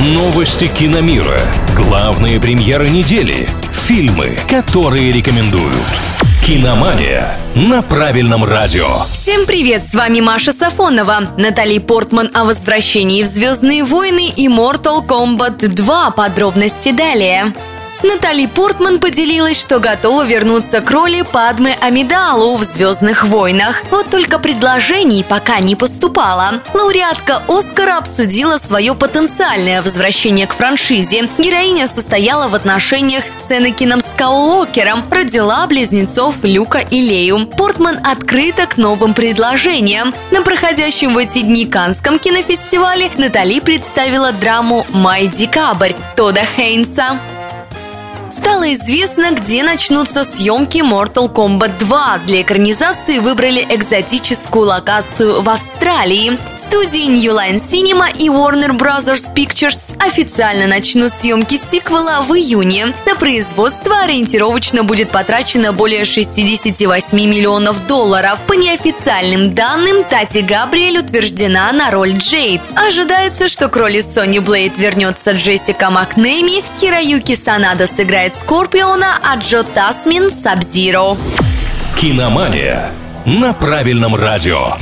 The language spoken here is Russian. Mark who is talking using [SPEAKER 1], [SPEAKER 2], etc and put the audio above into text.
[SPEAKER 1] Новости киномира. Главные премьеры недели. Фильмы, которые рекомендуют. Киномания на правильном радио.
[SPEAKER 2] Всем привет, с вами Маша Сафонова. Натали Портман о возвращении в «Звездные войны» и Mortal Kombat 2. Подробности далее. Натали Портман поделилась, что готова вернуться к роли Падмы Амидалу в «Звездных войнах». Вот только предложений пока не поступало. Лауреатка Оскара обсудила свое потенциальное возвращение к франшизе. Героиня состояла в отношениях с Энакином Скаулокером, родила близнецов Люка и Лею. Портман открыта к новым предложениям. На проходящем в эти дни Канском кинофестивале Натали представила драму «Май Декабрь» Тода Хейнса. Стало известно, где начнутся съемки Mortal Kombat 2. Для экранизации выбрали экзотическую локацию в Австралии. Студии New Line Cinema и Warner Bros. Pictures официально начнут съемки сиквела в июне. На производство ориентировочно будет потрачено более 68 миллионов долларов. По неофициальным данным, Тати Габриэль утверждена на роль Джейд. Ожидается, что к роли Сони Блейд вернется Джессика Макнейми, Хироюки Санада сыграет Скорпиона, а Джо Тасмин – Сабзиро.
[SPEAKER 1] Киномания на правильном радио.